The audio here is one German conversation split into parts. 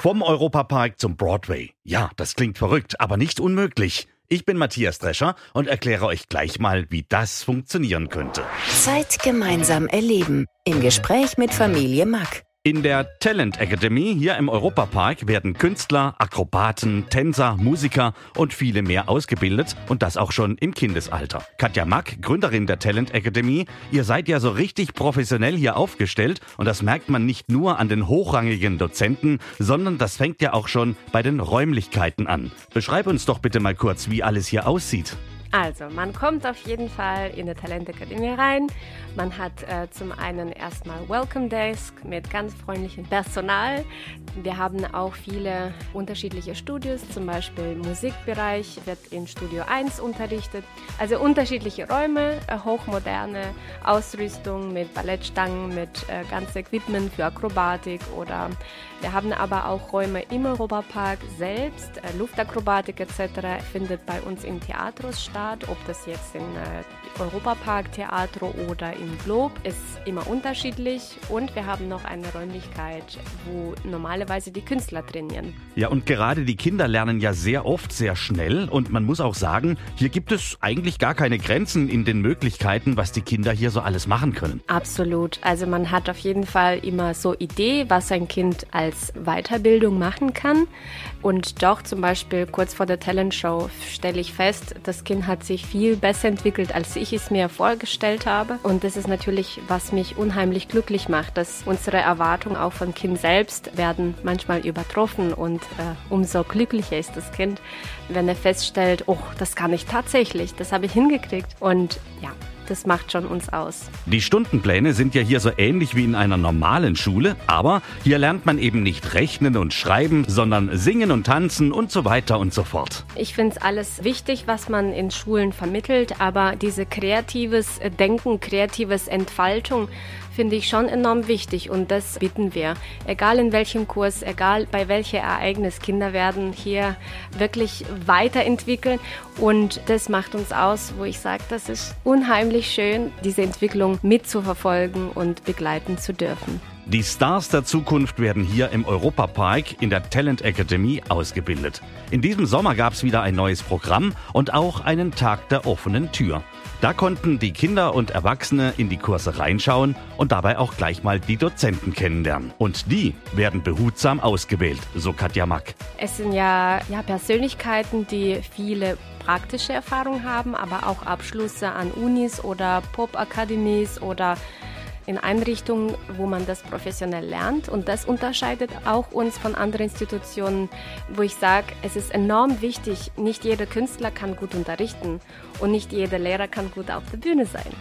Vom Europapark zum Broadway. Ja, das klingt verrückt, aber nicht unmöglich. Ich bin Matthias Drescher und erkläre euch gleich mal, wie das funktionieren könnte. Zeit gemeinsam erleben. Im Gespräch mit Familie Mack. In der Talent Academy hier im Europapark werden Künstler, Akrobaten, Tänzer, Musiker und viele mehr ausgebildet und das auch schon im Kindesalter. Katja Mack, Gründerin der Talent Academy, ihr seid ja so richtig professionell hier aufgestellt und das merkt man nicht nur an den hochrangigen Dozenten, sondern das fängt ja auch schon bei den Räumlichkeiten an. Beschreib uns doch bitte mal kurz, wie alles hier aussieht. Also, man kommt auf jeden Fall in die Talentakademie rein. Man hat äh, zum einen erstmal Welcome Desk mit ganz freundlichem Personal. Wir haben auch viele unterschiedliche Studios, zum Beispiel Musikbereich wird in Studio 1 unterrichtet. Also unterschiedliche Räume, äh, hochmoderne Ausrüstung mit Ballettstangen, mit äh, ganz Equipment für Akrobatik oder wir haben aber auch Räume im Europapark selbst, äh, Luftakrobatik etc. findet bei uns im Theatros statt. Ob das jetzt im äh, Europapark Theater oder im Globe, ist immer unterschiedlich. Und wir haben noch eine Räumlichkeit, wo normalerweise die Künstler trainieren. Ja, und gerade die Kinder lernen ja sehr oft sehr schnell. Und man muss auch sagen, hier gibt es eigentlich gar keine Grenzen in den Möglichkeiten, was die Kinder hier so alles machen können. Absolut. Also man hat auf jeden Fall immer so Idee, was ein Kind als Weiterbildung machen kann. Und doch zum Beispiel kurz vor der Talentshow stelle ich fest, das Kind hat sich viel besser entwickelt, als ich es mir vorgestellt habe. Und das ist natürlich, was mich unheimlich glücklich macht, dass unsere Erwartungen auch vom Kind selbst werden manchmal übertroffen und äh, umso glücklicher ist das Kind, wenn er feststellt, oh, das kann ich tatsächlich, das habe ich hingekriegt. Und ja, das macht schon uns aus. Die Stundenpläne sind ja hier so ähnlich wie in einer normalen Schule, aber hier lernt man eben nicht rechnen und schreiben, sondern singen und tanzen und so weiter und so fort. Ich finde es alles wichtig, was man in Schulen vermittelt, aber diese kreatives Denken, kreatives Entfaltung, finde ich schon enorm wichtig und das bitten wir. Egal in welchem Kurs, egal bei welchem Ereignis, Kinder werden hier wirklich weiterentwickeln und das macht uns aus, wo ich sage, das ist unheimlich schön, diese Entwicklung mitzuverfolgen und begleiten zu dürfen. Die Stars der Zukunft werden hier im Europapark in der Talent Academy ausgebildet. In diesem Sommer gab es wieder ein neues Programm und auch einen Tag der offenen Tür. Da konnten die Kinder und Erwachsene in die Kurse reinschauen und dabei auch gleich mal die Dozenten kennenlernen. Und die werden behutsam ausgewählt, so Katja Mack. Es sind ja, ja Persönlichkeiten, die viele praktische Erfahrungen haben, aber auch Abschlüsse an Unis oder Pop-Akademies oder in Einrichtungen, wo man das professionell lernt. Und das unterscheidet auch uns von anderen Institutionen, wo ich sage, es ist enorm wichtig, nicht jeder Künstler kann gut unterrichten und nicht jeder Lehrer kann gut auf der Bühne sein.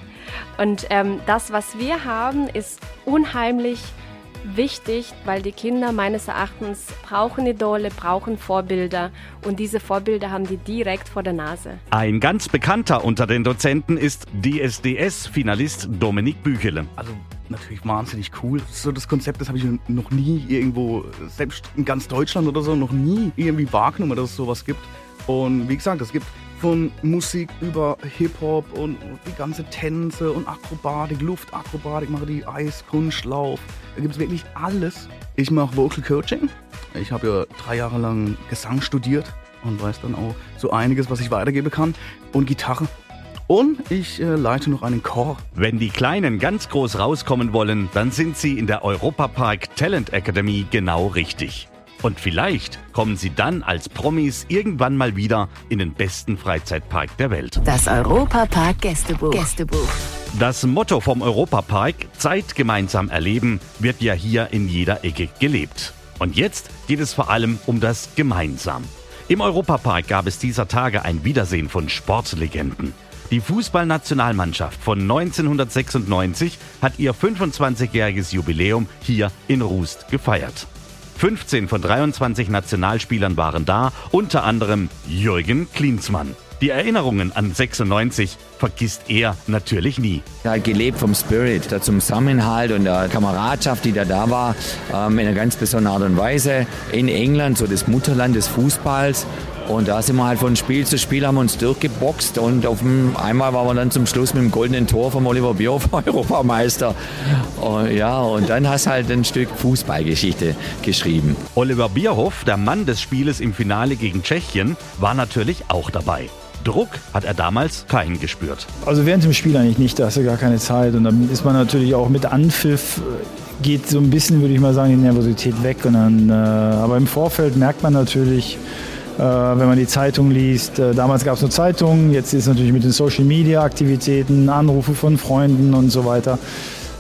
Und ähm, das, was wir haben, ist unheimlich wichtig, weil die Kinder meines Erachtens brauchen Idole, brauchen Vorbilder und diese Vorbilder haben die direkt vor der Nase. Ein ganz bekannter unter den Dozenten ist DSDS-Finalist Dominik Büchele. Also natürlich wahnsinnig cool. So das Konzept, das habe ich noch nie irgendwo, selbst in ganz Deutschland oder so, noch nie irgendwie wahrgenommen, dass es sowas gibt. Und wie gesagt, es gibt von Musik über Hip-Hop und die ganze Tänze und Akrobatik, Luftakrobatik, mache die Eiskunstlauf. Da gibt es wirklich alles. Ich mache Vocal Coaching. Ich habe ja drei Jahre lang Gesang studiert und weiß dann auch so einiges, was ich weitergeben kann. Und Gitarre. Und ich äh, leite noch einen Chor. Wenn die Kleinen ganz groß rauskommen wollen, dann sind sie in der Europapark Talent Academy genau richtig. Und vielleicht kommen sie dann als Promis irgendwann mal wieder in den besten Freizeitpark der Welt. Das Europapark Gästebuch. Gästebuch. Das Motto vom Europapark Zeit gemeinsam erleben wird ja hier in jeder Ecke gelebt. Und jetzt geht es vor allem um das Gemeinsam. Im Europapark gab es dieser Tage ein Wiedersehen von Sportlegenden. Die Fußballnationalmannschaft von 1996 hat ihr 25-jähriges Jubiläum hier in Rust gefeiert. 15 von 23 Nationalspielern waren da, unter anderem Jürgen Klinsmann. Die Erinnerungen an 96 vergisst er natürlich nie. Er hat gelebt vom Spirit, der Zusammenhalt und der Kameradschaft, die da da war, ähm, in einer ganz besonderen Art und Weise. In England, so das Mutterland des Fußballs. Und da sind wir halt von Spiel zu Spiel haben wir uns durchgeboxt und auf dem, einmal waren wir dann zum Schluss mit dem goldenen Tor von Oliver Bierhoff Europameister. Und, ja, und dann hast du halt ein Stück Fußballgeschichte geschrieben. Oliver Bierhoff, der Mann des Spieles im Finale gegen Tschechien, war natürlich auch dabei. Druck hat er damals keinen gespürt. Also während dem Spiel eigentlich nicht, da hast du gar keine Zeit. Und dann ist man natürlich auch mit Anpfiff, äh, geht so ein bisschen, würde ich mal sagen, die Nervosität weg. Und dann, äh, aber im Vorfeld merkt man natürlich, wenn man die Zeitung liest, äh, damals gab es nur Zeitungen, jetzt ist es natürlich mit den Social-Media-Aktivitäten, Anrufe von Freunden und so weiter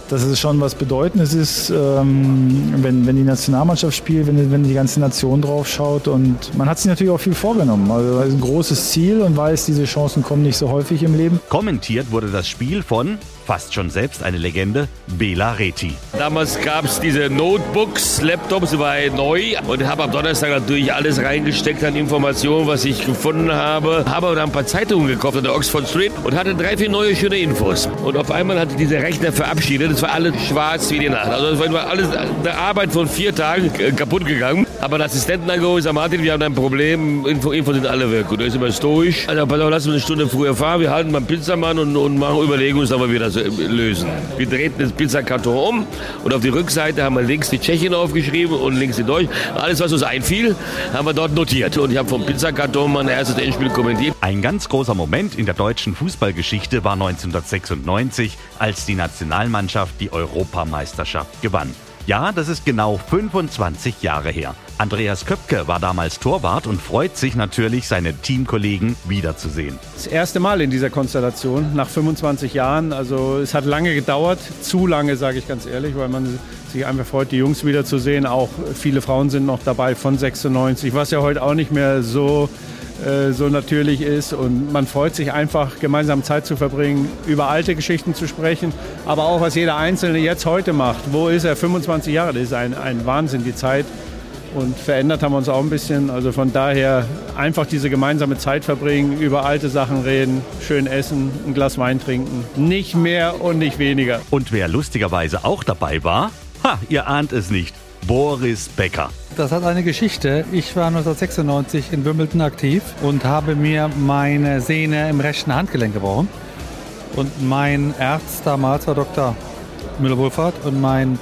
dass es schon was Bedeutendes ist, ähm, wenn, wenn die Nationalmannschaft spielt, wenn, wenn die ganze Nation drauf schaut. Und man hat sich natürlich auch viel vorgenommen. Also ist ein großes Ziel und weiß, diese Chancen kommen nicht so häufig im Leben. Kommentiert wurde das Spiel von fast schon selbst eine Legende, Bela Reti. Damals gab es diese Notebooks, Laptops, war neu und habe am Donnerstag natürlich alles reingesteckt an Informationen, was ich gefunden habe. Habe dann ein paar Zeitungen gekauft an der Oxford Street und hatte drei, vier neue schöne Infos. Und auf einmal hatte dieser Rechner verabschiedet. Es war alles schwarz wie die Nacht. Also es war alles eine Arbeit von vier Tagen kaputt gegangen. Aber der Assistenten angeholt, sagt Martin, wir haben ein Problem, Info, Info sind alle weg. Und da ist immer stoisch. Also pass auf, lass uns eine Stunde früher fahren, wir halten mal einen Pizzamann und, und machen Überlegungen, wie wir das lösen. Wir drehten das Pizzakarton um und auf die Rückseite haben wir links die Tschechien aufgeschrieben und links die Deutschen. Alles, was uns einfiel, haben wir dort notiert. Und ich habe vom Pizzakarton mein erstes Endspiel kommentiert. Ein ganz großer Moment in der deutschen Fußballgeschichte war 1996, als die Nationalmannschaft die Europameisterschaft gewann. Ja, das ist genau 25 Jahre her. Andreas Köpke war damals Torwart und freut sich natürlich, seine Teamkollegen wiederzusehen. Das erste Mal in dieser Konstellation nach 25 Jahren. Also es hat lange gedauert, zu lange, sage ich ganz ehrlich, weil man sich einfach freut, die Jungs wiederzusehen. Auch viele Frauen sind noch dabei von 96, was ja heute auch nicht mehr so so natürlich ist. Und man freut sich einfach, gemeinsam Zeit zu verbringen, über alte Geschichten zu sprechen, aber auch, was jeder Einzelne jetzt heute macht. Wo ist er? 25 Jahre, das ist ein, ein Wahnsinn, die Zeit. Und verändert haben wir uns auch ein bisschen. Also von daher einfach diese gemeinsame Zeit verbringen, über alte Sachen reden, schön essen, ein Glas Wein trinken. Nicht mehr und nicht weniger. Und wer lustigerweise auch dabei war, ha, ihr ahnt es nicht, Boris Becker. Das hat eine Geschichte. Ich war 1996 in Wimbledon aktiv und habe mir meine Sehne im rechten Handgelenk gebrochen. Und mein Arzt damals war Dr. Müller-Wohlfahrt und mein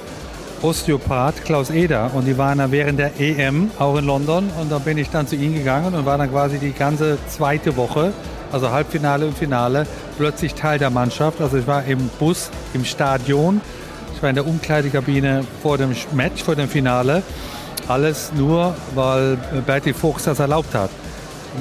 Osteopath Klaus Eder. Und die waren dann während der EM auch in London. Und da bin ich dann zu ihnen gegangen und war dann quasi die ganze zweite Woche, also Halbfinale und Finale, plötzlich Teil der Mannschaft. Also ich war im Bus, im Stadion. Ich war in der Umkleidekabine vor dem Match, vor dem Finale. Alles nur, weil Bertie Fuchs das erlaubt hat.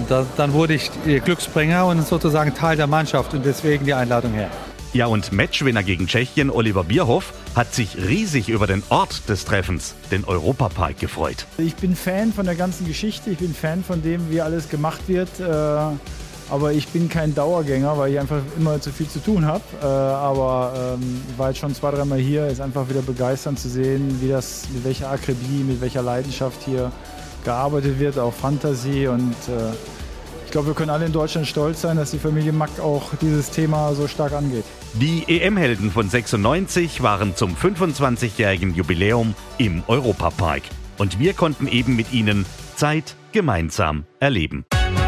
Da, dann wurde ich Glücksbringer und sozusagen Teil der Mannschaft und deswegen die Einladung her. Ja, und Matchwinner gegen Tschechien Oliver Bierhoff hat sich riesig über den Ort des Treffens, den Europapark, gefreut. Ich bin Fan von der ganzen Geschichte, ich bin Fan von dem, wie alles gemacht wird. Äh aber ich bin kein Dauergänger, weil ich einfach immer zu viel zu tun habe. Äh, aber ähm, war jetzt schon zwei, dreimal hier. Ist einfach wieder begeisternd zu sehen, wie das, mit welcher Akribie, mit welcher Leidenschaft hier gearbeitet wird, auch Fantasie. Und äh, ich glaube, wir können alle in Deutschland stolz sein, dass die Familie Mack auch dieses Thema so stark angeht. Die EM-Helden von 96 waren zum 25-jährigen Jubiläum im Europapark. Und wir konnten eben mit ihnen Zeit gemeinsam erleben.